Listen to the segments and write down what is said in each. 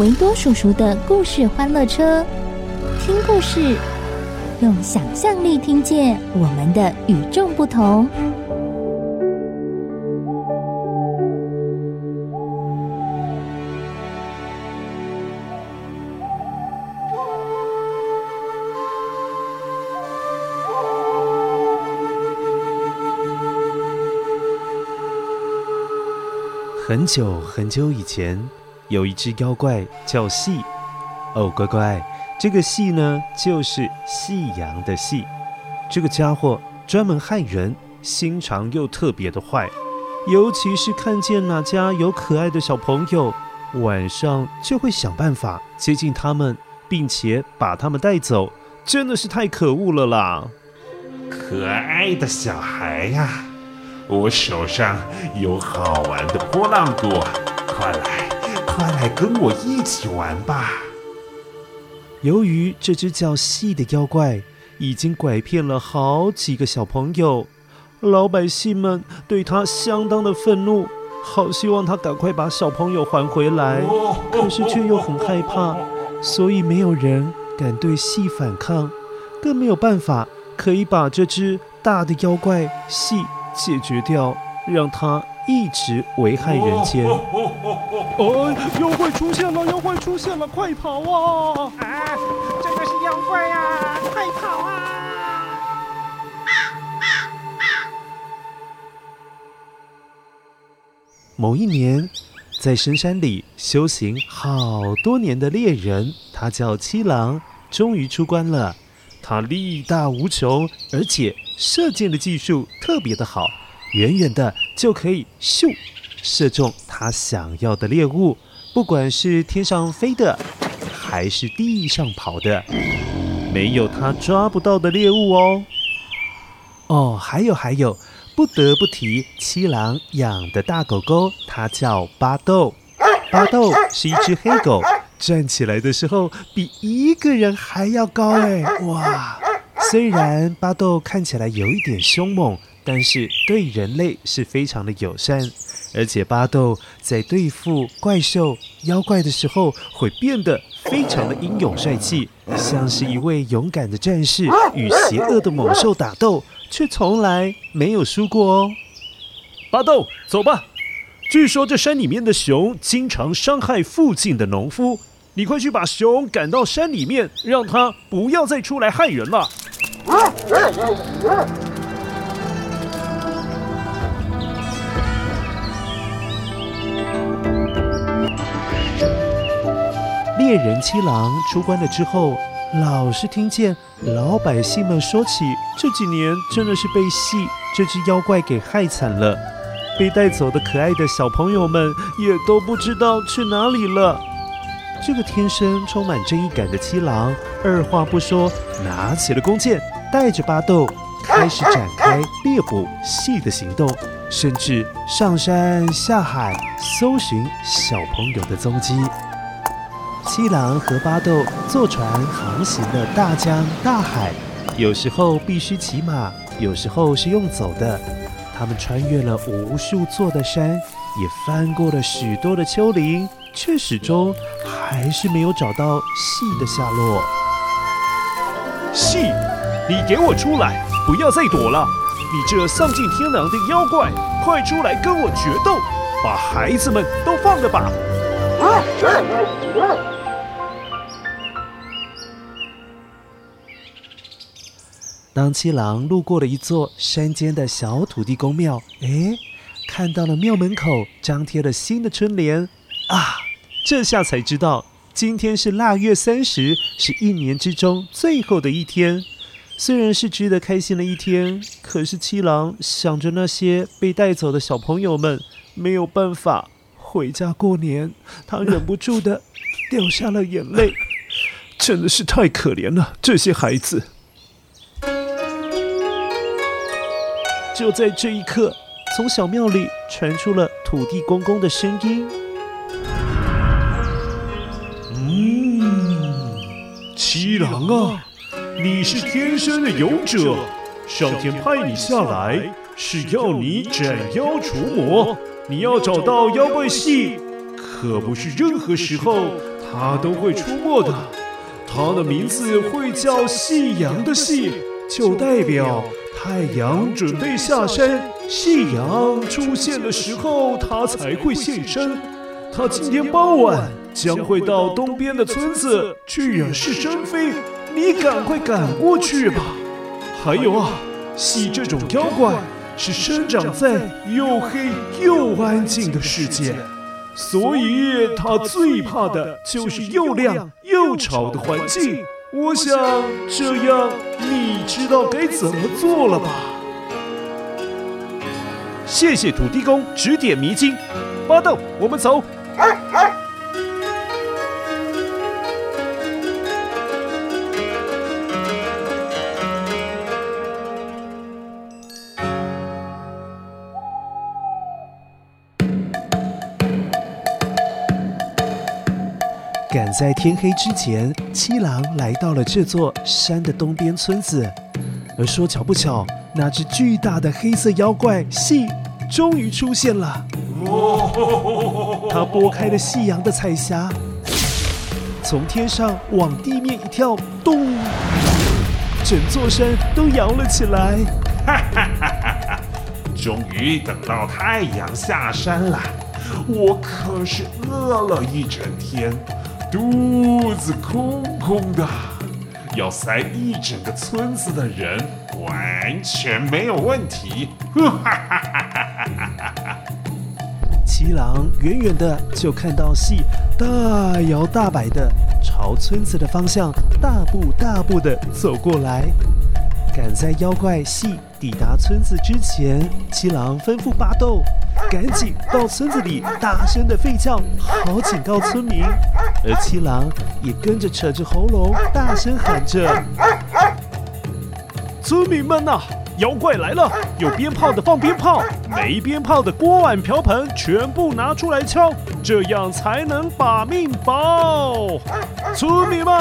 维多叔叔的故事欢乐车，听故事，用想象力听见我们的与众不同。很久很久以前，有一只妖怪叫戏。哦，乖乖，这个戏呢，就是夕阳的戏。这个家伙专门害人，心肠又特别的坏。尤其是看见哪家有可爱的小朋友，晚上就会想办法接近他们，并且把他们带走。真的是太可恶了啦！可爱的小孩呀！我手上有好玩的波浪鼓，快来，快来跟我一起玩吧！由于这只叫细的妖怪已经拐骗了好几个小朋友，老百姓们对他相当的愤怒，好希望他赶快把小朋友还回来，可是却又很害怕，所以没有人敢对细反抗，更没有办法可以把这只大的妖怪细。解决掉，让他一直危害人间。哦，妖怪出现了！妖怪出现了！快跑啊！啊，这个是妖怪啊！快跑啊！某一年，在深山里修行好多年的猎人，他叫七郎，终于出关了。他力大无穷，而且射箭的技术特别的好，远远的就可以咻射中他想要的猎物，不管是天上飞的，还是地上跑的，没有他抓不到的猎物哦。哦，还有还有，不得不提七郎养的大狗狗，它叫巴豆。巴豆是一只黑狗。站起来的时候比一个人还要高哎！哇，虽然巴豆看起来有一点凶猛，但是对人类是非常的友善。而且巴豆在对付怪兽、妖怪的时候，会变得非常的英勇帅气，像是一位勇敢的战士，与邪恶的猛兽打斗，却从来没有输过哦。巴豆，走吧。据说这山里面的熊经常伤害附近的农夫。你快去把熊赶到山里面，让他不要再出来害人了。猎人七郎出关了之后，老是听见老百姓们说起这几年真的是被戏这只妖怪给害惨了，被带走的可爱的小朋友们也都不知道去哪里了。这个天生充满正义感的七郎，二话不说，拿起了弓箭，带着巴豆开始展开猎捕细的行动，甚至上山下海搜寻小朋友的踪迹。七郎和巴豆坐船航行了大江大海，有时候必须骑马，有时候是用走的。他们穿越了无数座的山，也翻过了许多的丘陵。却始终还是没有找到细的下落。细，你给我出来！不要再躲了！你这丧尽天良的妖怪，快出来跟我决斗！把孩子们都放了吧！当七郎路过了一座山间的小土地公庙，哎，看到了庙门口张贴了新的春联啊！这下才知道，今天是腊月三十，是一年之中最后的一天。虽然是值得开心的一天，可是七郎想着那些被带走的小朋友们，没有办法回家过年，他忍不住的掉下了眼泪。真的是太可怜了，这些孩子。就在这一刻，从小庙里传出了土地公公的声音：“嗯，七郎啊，你是天生的勇者，上天派你下来是要你斩妖除魔。你要找到妖怪系，可不是任何时候他都会出没的。他的名字会叫夕阳的夕，就代表。”太阳准备下山，夕阳出现的时候，它才会现身。它今天傍晚将会到东边的村子去惹是生非，你赶快赶过去吧。还有啊，夕这种妖怪是生长在又黑又安静的世界，所以它最怕的就是又亮又吵的环境。我想这样，你知道该怎么做了吧？谢谢土地公指点迷津，巴豆，我们走。赶在天黑之前，七郎来到了这座山的东边村子。而说巧不巧，那只巨大的黑色妖怪夕终于出现了。他拨开了夕阳的彩霞，从天上往地面一跳，咚！整座山都摇了起来。哈哈哈哈哈！终于等到太阳下山了，我可是饿了一整天。肚子空空的，要塞一整个村子的人完全没有问题。七郎远远的就看到戏大摇大摆的朝村子的方向大步大步的走过来。赶在妖怪夕抵达村子之前，七郎吩咐巴豆赶紧到村子里大声的吠叫，好警告村民。而七郎也跟着扯着喉咙大声喊着：“村民们呐，妖怪来了！有鞭炮的放鞭炮，没鞭炮的锅碗瓢盆全部拿出来敲，这样才能把命保。村民们，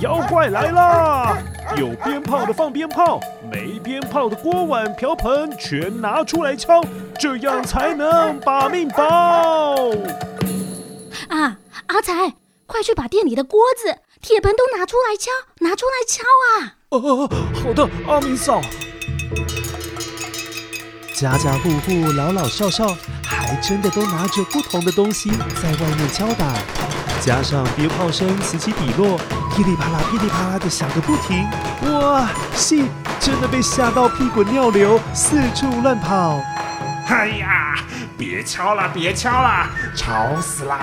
妖怪来了！”有鞭炮的放鞭炮，没鞭炮的锅碗瓢盆全拿出来敲，这样才能把命保。啊，阿才，快去把店里的锅子、铁盆都拿出来敲，拿出来敲啊！哦，好的，阿明嫂。家家户户老老少少，还真的都拿着不同的东西在外面敲打。加上鞭炮声此起彼落，噼里啪啦、噼里啪啦的响个不停。哇，戏真的被吓到屁滚尿流，四处乱跑。哎呀，别敲了，别敲了，吵死了！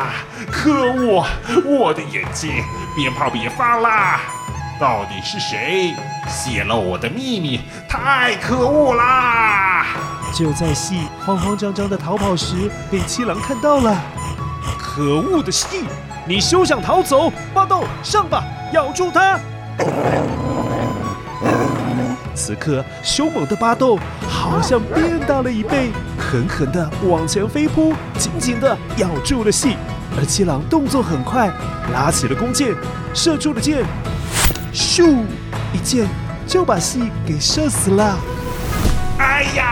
可恶，我的眼睛！鞭炮别放了！到底是谁泄露我的秘密？太可恶啦！就在细慌慌张张的逃跑时，被七郎看到了。可恶的细！你休想逃走！巴豆，上吧，咬住它！此刻，凶猛的巴豆好像变大了一倍，狠狠地往前飞扑，紧紧地咬住了细。而七郎动作很快，拉起了弓箭，射出了箭，咻，一箭就把戏给射死了。哎呀！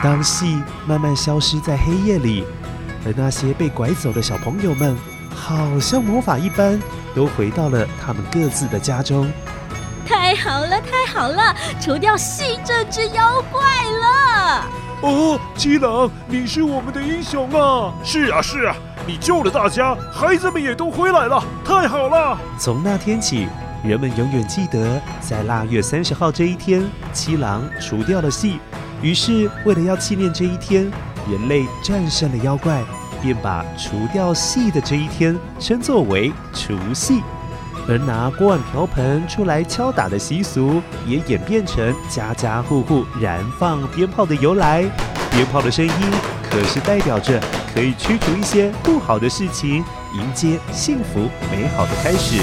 当戏慢慢消失在黑夜里。而那些被拐走的小朋友们，好像魔法一般，都回到了他们各自的家中。太好了，太好了，除掉戏这只妖怪了！哦，七郎，你是我们的英雄啊！是啊，是啊，你救了大家，孩子们也都回来了，太好了！从那天起，人们永远记得，在腊月三十号这一天，七郎除掉了戏。于是，为了要纪念这一天，人类战胜了妖怪，便把除掉戏的这一天称作为除戏。而拿锅碗瓢盆出来敲打的习俗，也演变成家家户户燃放鞭炮的由来。鞭炮的声音可是代表着可以驱除一些不好的事情，迎接幸福美好的开始。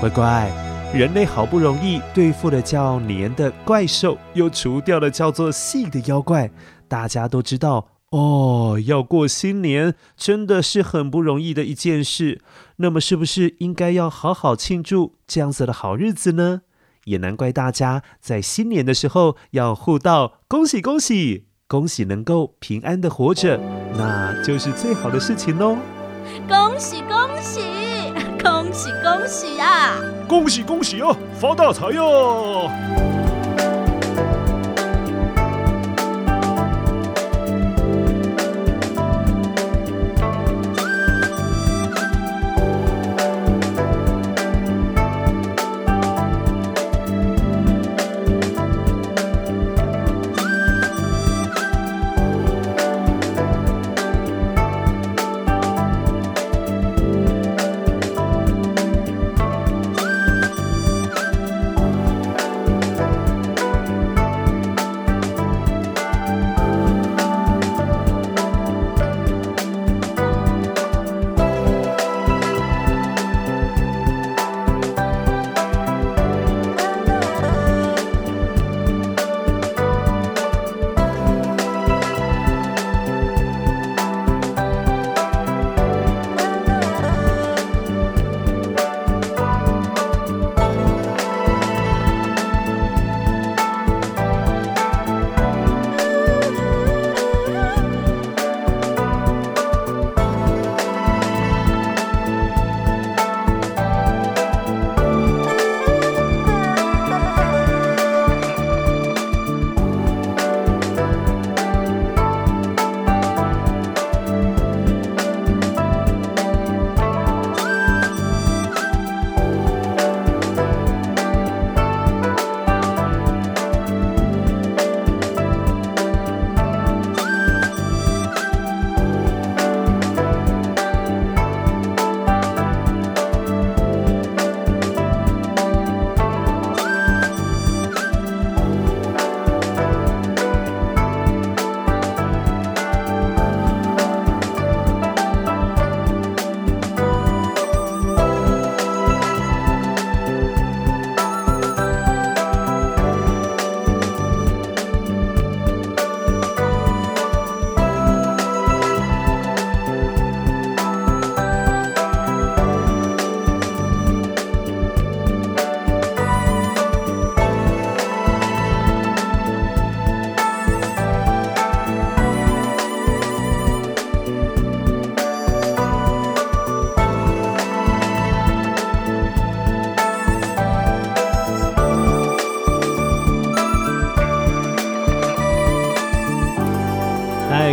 乖乖，人类好不容易对付了叫年的怪兽，又除掉了叫做夕的妖怪，大家都知道。哦，要过新年真的是很不容易的一件事。那么，是不是应该要好好庆祝这样子的好日子呢？也难怪大家在新年的时候要互道恭喜恭喜，恭喜能够平安的活着，那就是最好的事情喽。恭喜恭喜，恭喜恭喜啊！恭喜恭喜啊，发大财哟！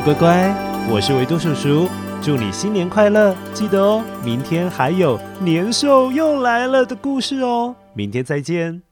乖乖，我是维多叔叔，祝你新年快乐！记得哦，明天还有年兽又来了的故事哦，明天再见。